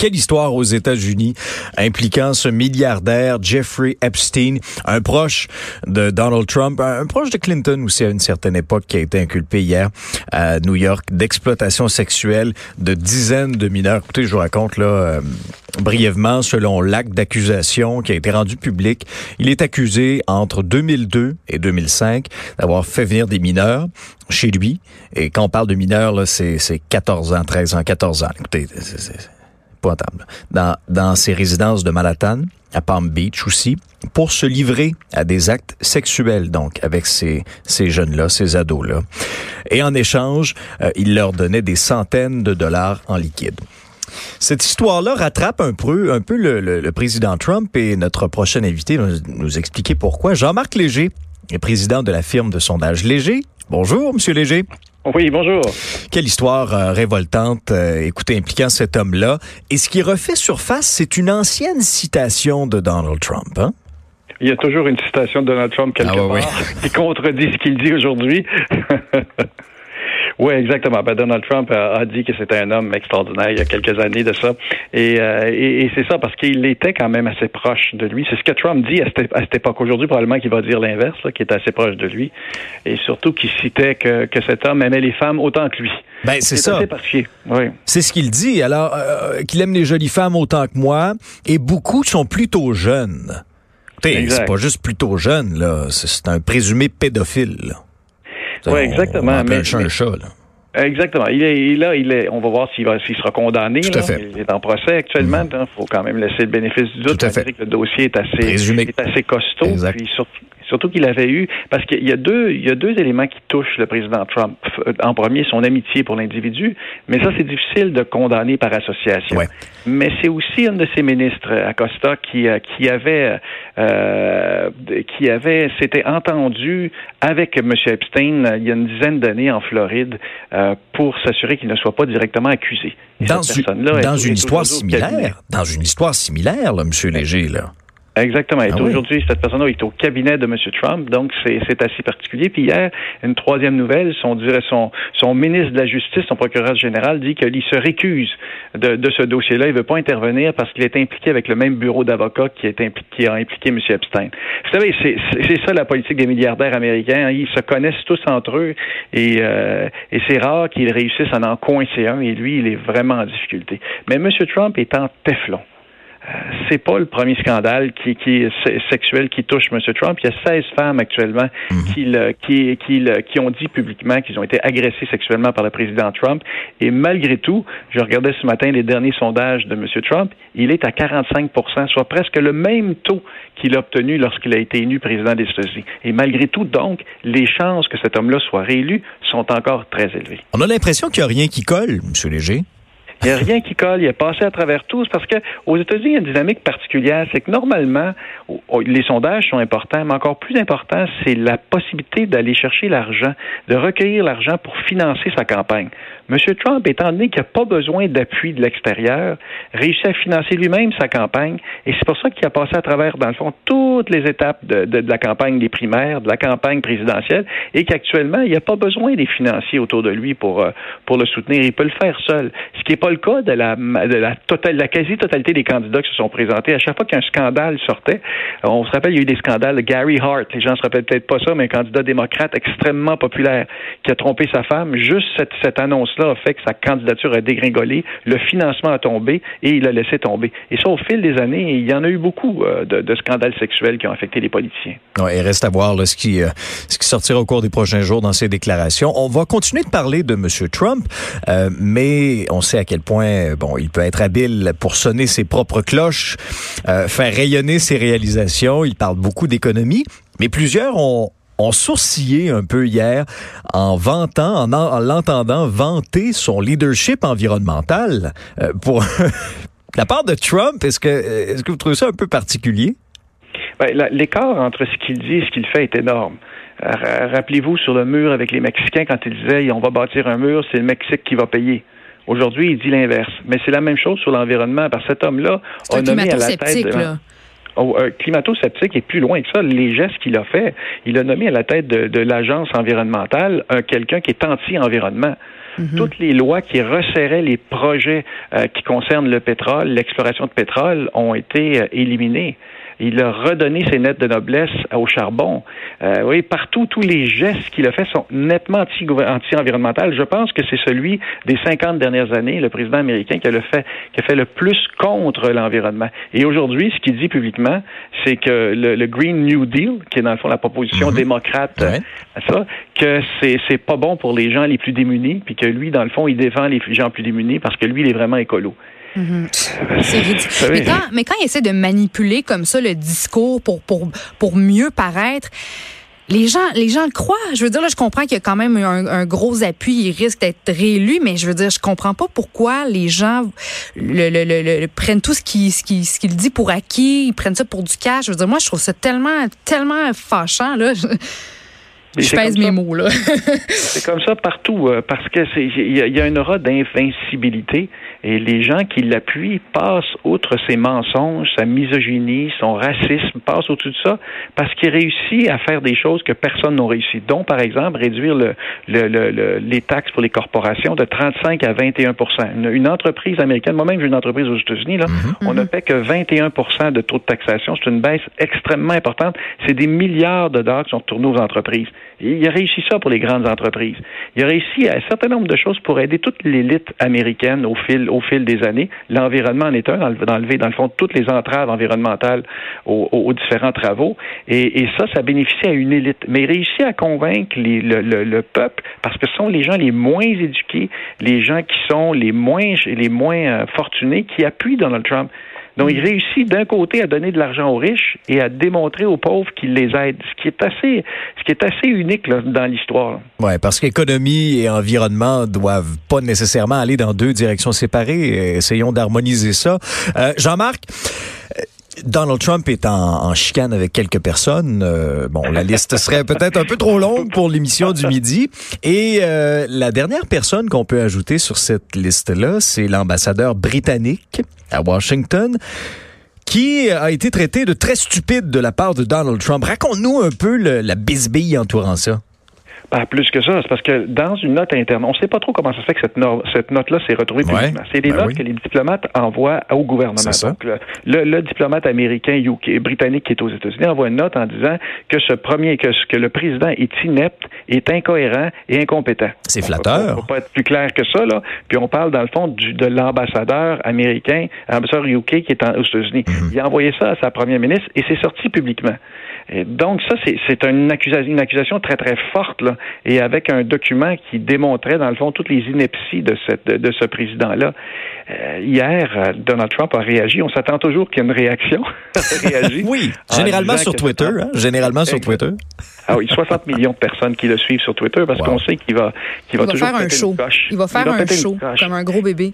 Quelle histoire aux États-Unis impliquant ce milliardaire Jeffrey Epstein, un proche de Donald Trump, un proche de Clinton aussi à une certaine époque qui a été inculpé hier à New York d'exploitation sexuelle de dizaines de mineurs. Écoutez, je vous raconte là euh, brièvement selon l'acte d'accusation qui a été rendu public. Il est accusé entre 2002 et 2005 d'avoir fait venir des mineurs chez lui. Et quand on parle de mineurs, là, c'est, c'est 14 ans, 13 ans, 14 ans. Écoutez, c'est Dans, dans ses résidences de Manhattan, à Palm Beach aussi, pour se livrer à des actes sexuels, donc, avec ces, ces jeunes-là, ces ados-là. Et en échange, euh, il leur donnait des centaines de dollars en liquide. Cette histoire-là rattrape un peu, un peu le, le- le président Trump et notre prochain invité va nous, nous expliquer pourquoi. Jean-Marc Léger est président de la firme de sondage Léger. Bonjour, Monsieur Léger. Oui, bonjour. Quelle histoire euh, révoltante, euh, écoutez, impliquant cet homme-là. Et ce qui refait surface, c'est une ancienne citation de Donald Trump. Hein? Il y a toujours une citation de Donald Trump quelque Ah part qui contredit ce qu'il dit aujourd'hui. Oui, exactement. Ben, Donald Trump a, a dit que c'était un homme extraordinaire il y a quelques années de ça. Et, euh, et, et c'est ça parce qu'il était quand même assez proche de lui. C'est ce que Trump dit à cette, à cette époque. Aujourd'hui, probablement qu'il va dire l'inverse, là, qu'il est assez proche de lui. Et surtout qu'il citait que, que cet homme aimait les femmes autant que lui. Ben, c'est ça. Oui. C'est ce qu'il dit. Alors, euh, qu'il aime les jolies femmes autant que moi. Et beaucoup sont plutôt jeunes. Écoutez, c'est pas juste plutôt jeune, là. C'est c'est un présumé pédophile. là. On- exactement, On appelle mais- un chat un mais- chat, là. Exactement. Il est, il, là, il est, on va voir s'il va, s'il sera condamné. Tout à là. fait. Il est en procès actuellement. Il faut quand même laisser le bénéfice du doute. Tout à fait. que le dossier est assez, est assez costaud. Exact. Puis surtout, surtout qu'il avait eu, parce qu'il y a deux, il y a deux éléments qui touchent le président Trump. F- En premier, son amitié pour l'individu, mais ça, c'est difficile de condamner par association. Ouais. Mais c'est aussi une de ses ministres, Acosta, qui, euh, qui avait, euh, qui avait, s'était entendu avec M. Epstein euh, il y a une dizaine d'années en Floride euh, pour s'assurer qu'il ne soit pas directement accusé. Et Dans, cette une- est- est histoire similaire, dans une histoire similaire, là, Monsieur Léger, là. Exactement. Ah oui. aujourd'hui, cette personne-là est au cabinet de M. Trump, donc c'est assez particulier. Puis hier, une troisième nouvelle, son, dirait son, son ministre de la Justice, son procureur général, dit qu'il se récuse de, de ce dossier-là. Il veut pas intervenir parce qu'il est impliqué avec le même bureau d'avocats qui, est impli- qui a impliqué M. Epstein. Vous savez, c'est ça la politique des milliardaires américains. hein. Ils se connaissent tous entre eux et, euh, et c'est rare qu'ils réussissent à en coincer un et lui, il est vraiment en difficulté. Mais M. Trump est en téflon c'est pas le premier scandale qui, qui est sexuel qui touche M. Trump. Il y a 16 femmes actuellement qui, le- qui, qui, le- qui ont dit publiquement qu'ils ont été agressées sexuellement par le président Trump. Et malgré tout, je regardais ce matin les derniers sondages de M. Trump, il est à 45% soit presque le même taux qu'il a obtenu lorsqu'il a été élu président des États-Unis. Et malgré tout, donc, les chances que cet homme-là soit réélu sont encore très élevées. On a l'impression qu'il n'y a rien qui colle, Monsieur Léger. Il n'y a rien qui colle, il est passé à travers tous parce que aux États-Unis, il y a une dynamique particulière, c'est que normalement, les sondages sont importants, mais encore plus important, c'est la possibilité d'aller chercher l'argent, de recueillir l'argent pour financer sa campagne. M. Trump, étant donné qu'il n'a pas besoin d'appui de l'extérieur, réussit à financer lui-même sa campagne, et c'est pour ça qu'il a passé à travers, dans le fond, toutes les étapes de, de- de la campagne des primaires, de la campagne présidentielle, et qu'actuellement, il n'y a pas besoin des financiers autour de lui pour, euh, pour le soutenir. Il peut le faire seul. Ce qui n'est pas le cas de la, quasi-totalité des candidats qui se sont présentés. À chaque fois qu'un scandale sortait, on se rappelle, il y a eu des scandales Gary Hart. Les gens se rappellent peut-être pas ça, mais un candidat démocrate extrêmement populaire qui a trompé sa femme. Juste cette, annonce-là a fait que sa candidature a dégringolé, le financement a tombé et il a laissé tomber. Et ça, au fil des années, il y en a eu beaucoup euh, de, scandales sexuels qui ont affecté les politiciens. Ouais, il reste à voir là, ce, qui, euh, ce qui sortira au cours des prochains jours dans ces déclarations. On va continuer de parler de M. Trump, euh, mais on sait à quel point bon, il peut être habile pour sonner ses propres cloches, euh, faire rayonner ses réalisations. Il parle beaucoup d'économie, mais plusieurs ont, sourcillé un peu hier en vantant, en, en l'entendant vanter son leadership environnemental. Euh, pour la part de Trump, est-ce que, est-ce que vous trouvez ça un peu particulier? Ben, l'écart entre ce qu'il dit et ce qu'il fait est énorme. Rappelez-vous sur le mur avec les Mexicains quand il disait on va bâtir un mur, c'est le Mexique qui va payer. Aujourd'hui, il dit l'inverse. Mais c'est la même chose sur l'environnement, parce que cet homme-là a nommé à la tête de... Là. Oh, euh, climato-sceptique est plus loin que ça. Les gestes qu'il a fait, il a nommé à la tête de, de l'agence environnementale un quelqu'un qui est anti-environnement. Mm-hmm. Toutes les lois qui resserraient les projets euh, qui concernent le pétrole, l'exploration de pétrole, ont été euh, éliminées. Il a redonné ses nettes de noblesse au charbon. Euh, oui, partout, tous les gestes qu'il a fait sont nettement anti-environnementaux. Je pense que c'est celui des 50 dernières années, le président américain, qui a, le fait, qui a fait le plus contre l'environnement. Et aujourd'hui, ce qu'il dit publiquement, c'est que le, Green New Deal, qui est dans le fond la proposition mm-hmm. démocrate, ouais. ça, que c'est, c'est pas bon pour les gens les plus démunis, puis que lui, dans le fond, il défend les gens plus démunis parce que lui, il est vraiment écolo. Mhm. C'est ridicule. Mais quand, mais quand il essaie de manipuler comme ça le discours pour, pour, pour mieux paraître, les gens, les gens le croient. Je veux dire, là, je comprends qu'il y a quand même un, un, gros appui, il risque d'être réélu, mais je veux dire, je comprends pas pourquoi les gens le, le, le, prennent tout ce qu'il ce qui, ce qu'il dit pour acquis, ils prennent ça pour du cash. Je veux dire, moi, je trouve ça tellement, tellement fâchant, là. Je pèse mes mots, là. c'est comme ça partout, euh, parce que c'est il y, y, a une aura d'invincibilité et les gens qui l'appuient passent outre ses mensonges, sa misogynie, son racisme, passent au-dessus de ça parce qu'il réussit à faire des choses que personne n'a réussi. Dont, par exemple, réduire le, le, le, les taxes pour les corporations de 35 à 21 une, une entreprise américaine, moi-même j'ai une entreprise aux États-Unis, là, mm-hmm. on ne paie que 21% de taux de taxation. C'est une baisse extrêmement importante. C'est des milliards de dollars qui sont retournés aux entreprises. Il a réussi ça pour les grandes entreprises. Il a réussi à un certain nombre de choses pour aider toute l'élite américaine au fil, au fil des années. L'environnement en est un, d'enlever, dans le fond, toutes les entraves environnementales aux, différents travaux. Et, ça, ça bénéficie à une élite. Mais il réussit à convaincre le, peuple parce que ce sont les gens les moins éduqués, les gens qui sont les moins, les moins euh, fortunés qui appuient Donald Trump. Donc, il réussit d'un côté à donner de l'argent aux riches et à démontrer aux pauvres qu'il les aide, ce qui est assez, ce qui est assez unique dans l'histoire. Ouais, parce qu'économie et environnement doivent pas nécessairement aller dans deux directions séparées. Essayons d'harmoniser ça. Euh, Jean-Marc. Donald Trump est en, chicane avec quelques personnes. Euh, bon, la liste serait peut-être un peu trop longue pour l'émission du midi. Et euh, la dernière personne qu'on peut ajouter sur cette liste-là, c'est l'ambassadeur britannique à Washington qui a été traité de très stupide de la part de Donald Trump. Raconte-nous un peu la bisbille entourant ça. Pas plus que ça. C'est parce que dans une note interne, on ne sait pas trop comment ça se fait que cette, no cette note-là s'est retrouvée publiquement. C'est des ben notes oui. que les diplomates envoient au gouvernement. Donc, le, le, le, diplomate américain, UK, britannique qui est aux États-Unis envoie une note en disant que ce premier, que, que le président est inepte, est incohérent et incompétent. C'est flatteur. Ne peut pas être plus clair que ça, là. Puis on parle, dans le fond, du, de l'ambassadeur américain, l'ambassadeur UK qui est en, aux États-Unis. Mm -hmm. Il a envoyé ça à sa première ministre et c'est sorti publiquement. Et donc ça, c'est une accusation, une accusation très, très forte, là, et avec un document qui démontrait, dans le fond, toutes les inepties de, cette, de, de ce président-là. Euh, hier, Donald Trump a réagi. On s'attend toujours qu'il y ait une réaction. réagi oui, généralement sur Twitter. Hein? Généralement sur Twitter. Ah oui, 60 millions de personnes qui le suivent sur Twitter parce wow. qu'on sait qu'il va, qu va, va toujours faire un show. Il va faire il va un show, comme un gros bébé.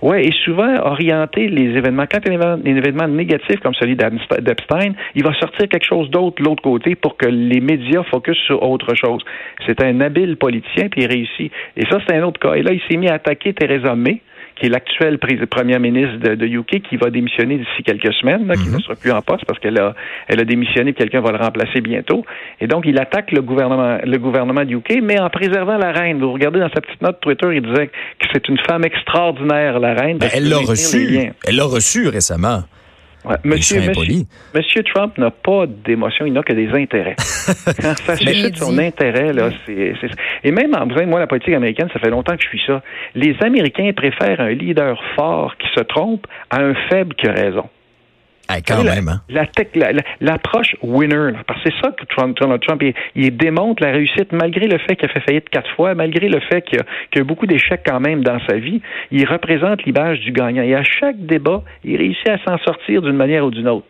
Oui, et souvent orienter les événements. Quand il y a un événement négatif comme celui d'Epstein, il va sortir quelque chose d'autre de l'autre côté pour que les médias focusent sur autre chose. C'est un habile politicien, puis il réussit. Et ça, c'est un autre cas. Et là, il s'est mis à attaquer Theresa May, qui est l'actuelle première ministre de, de, UK, qui va démissionner d'ici quelques semaines, là, qui ne mhm. sera plus en poste parce qu'elle a, elle a démissionné, quelqu'un va le remplacer bientôt. Et donc, il attaque le gouvernement, le gouvernement du UK, mais en préservant la reine. Vous regardez dans sa petite note Twitter, il disait que c'est une femme extraordinaire, la reine. Ben, elle l'a reçu. Elle l'a reçu récemment. Monsieur, monsieur, Trump n'a pas d'émotion, il n'a que des intérêts. Quand ça suscite son intérêt, là, c'est, Et même en moi, la politique américaine, ça fait longtemps que je suis ça. Les Américains préfèrent un leader fort qui se trompe à un faible qui a raison. Quand même, hein? L'approche winner, parce que c'est ça que Trump, Donald Trump, il, démontre la réussite malgré le fait qu'il a fait faillite quatre fois, malgré le fait qu'il y, a, beaucoup d'échecs quand même dans sa vie. Il représente l'image du gagnant. Et à chaque débat, il réussit à s'en sortir d'une manière ou d'une autre.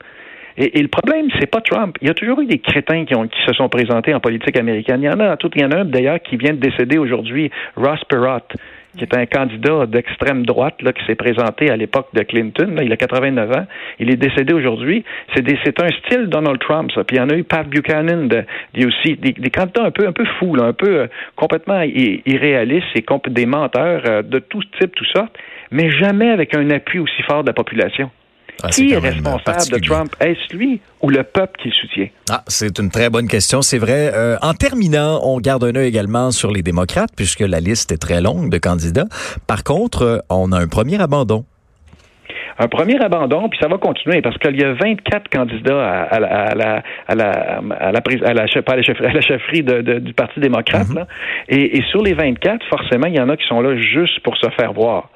Et, le problème, c'est pas Trump. Il y a toujours eu des crétins qui, ont, qui se sont présentés en politique américaine. Il y en a tout. Il y en a un d'ailleurs qui vient de décéder aujourd'hui, Ross Perot qui est un candidat d'extrême droite là, qui s'est présenté à l'époque de Clinton. Là, il a 89 ans. Il est décédé aujourd'hui. C'est, un style Donald Trump, ça. Puis il y en a eu Pat Buchanan, de, a aussi des, candidats un peu, un peu fous, là, un peu euh, complètement irréalistes et des menteurs euh, de tout type, tout ça, mais jamais avec un appui aussi fort de la population. Ah, qui est, responsable de Trump? Est-ce lui ou le peuple qui le soutient? Ah, c'est une très bonne question, c'est vrai. Euh, en terminant, on garde un œil également sur les démocrates, puisque la liste est très longue de candidats. Par contre, euh, on a un premier abandon un premier abandon, puis ça va continuer parce qu'il y a 24 candidats à, la à la à la à la, à la, chefferie, du Parti démocrate. Mm-hmm. Et, et sur les 24, forcément, il y en a qui sont là juste pour se faire voir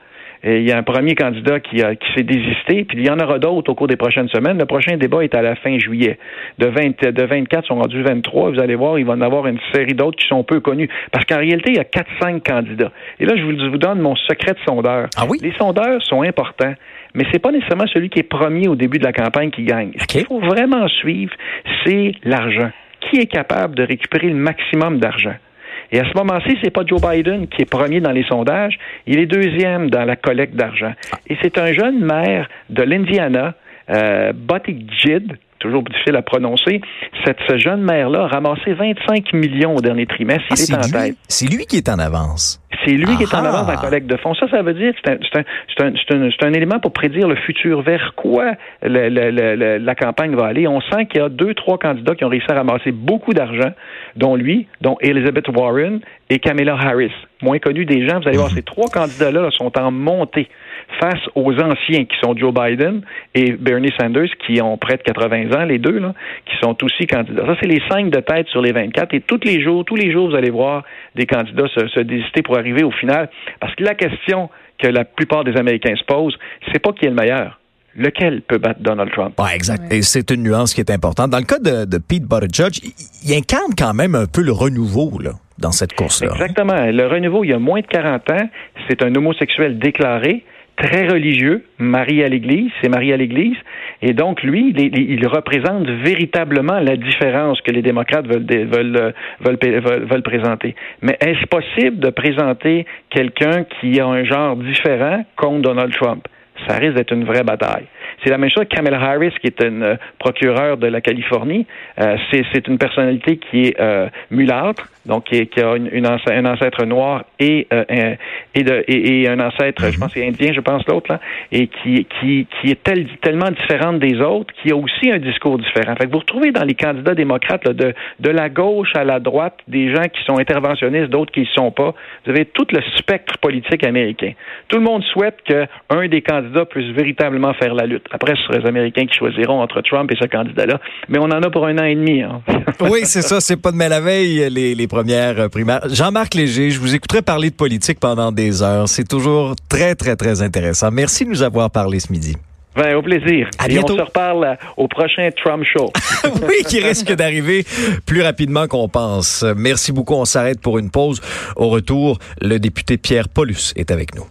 il y a un premier candidat qui, qui s'est désisté, puis il y en aura d'autres au cours des prochaines semaines. Le prochain débat est à la fin juillet. De, 20, de 24 sont rendus 23. Vous allez voir, il va y en avoir une série d'autres qui sont peu connus. Parce qu'en réalité, il y a 4-5 candidats. Et là, je vous, donne mon secret de sondeur. Ah oui? Les sondeurs sont importants mais c'est pas nécessairement celui qui est premier au début de la campagne qui gagne. Ce qu'il faut vraiment suivre, c'est l'argent. Qui est capable de récupérer le maximum d'argent? Et à ce moment-ci, c'est pas Joe Biden qui est premier dans les sondages, il est deuxième dans la collecte d'argent. Et c'est un jeune maire de l'Indiana, euh, toujours difficile à prononcer, cette, ce jeune maire-là a ramassé 25 millions au dernier trimestre. Il ah, est, en tête. C'est lui qui est en avance? C'est lui qui est en avance dans la collecte de fonds. Ça, ça veut dire que c'est un, un, un, élément pour prédire le futur. Vers quoi la campagne va aller? On sent qu'il y a deux, trois candidats qui ont réussi à ramasser beaucoup d'argent, dont lui, dont Elizabeth Warren et Kamala Harris. Moins connus des gens, vous allez voir, ces trois candidats-là sont en montée face aux anciens qui sont Joe Biden et Bernie Sanders qui ont près de 80 ans, les deux, là, qui sont aussi candidats. Ça, c'est les cinq de tête sur les 24 et tous les jours, tous les jours, vous allez voir des candidats se, se désister pour arriver au final. Parce que la question que la plupart des Américains se posent, c'est pas qui est le meilleur lequel peut battre Donald Trump? Ouais, exact. Et c'est une nuance qui est importante. Dans le cas de, de Pete Buttigieg, il, incarne quand même un peu le renouveau là, dans cette course-là. Exactement. Le renouveau, il y a moins de 40 ans, c'est un homosexuel déclaré très religieux, marié à l'Église, c'est marié à l'Église, et donc lui, il, représente véritablement la différence que les démocrates veulent, veulent, veulent, veulent présenter. Mais est-ce possible de présenter quelqu'un qui a un genre différent contre Donald Trump? Ça risque d'être une vraie bataille. C'est la même chose que Kamala Harris, qui est une euh, procureure de la Californie. Euh, c'est une personnalité qui est euh, mulâtre, donc qui, a une, un ancêtre noir et, euh, et, de, et, un ancêtre, je mhm. pense, c'est indien, je pense, l'autre, là, et qui, qui, qui est tellement différente des autres, qui a aussi un discours différent. Fait que vous retrouvez dans les candidats démocrates là, de, de la gauche à la droite des gens qui sont interventionnistes, d'autres qui ne sont pas. Vous avez tout le spectre politique américain. Tout le monde souhaite qu'un des candidats puisse véritablement faire la lutte. Après, ce sera les Américains qui choisiront entre Trump et ce candidat-là. Mais on en a pour un an et demi. Hein. oui, c'est ça. C'est pas de mal la veille, les, les premières primaires. Jean-Marc Léger, je vous écouterai parler de politique pendant des heures. C'est toujours très, très, très intéressant. Merci de nous avoir parlé ce midi. Ben, au plaisir. À Et on se reparle euh, au prochain Trump Show. oui, qui risque d'arriver plus rapidement qu'on pense. Merci beaucoup. On s'arrête pour une pause. Au retour, le député Pierre Paulus est avec nous.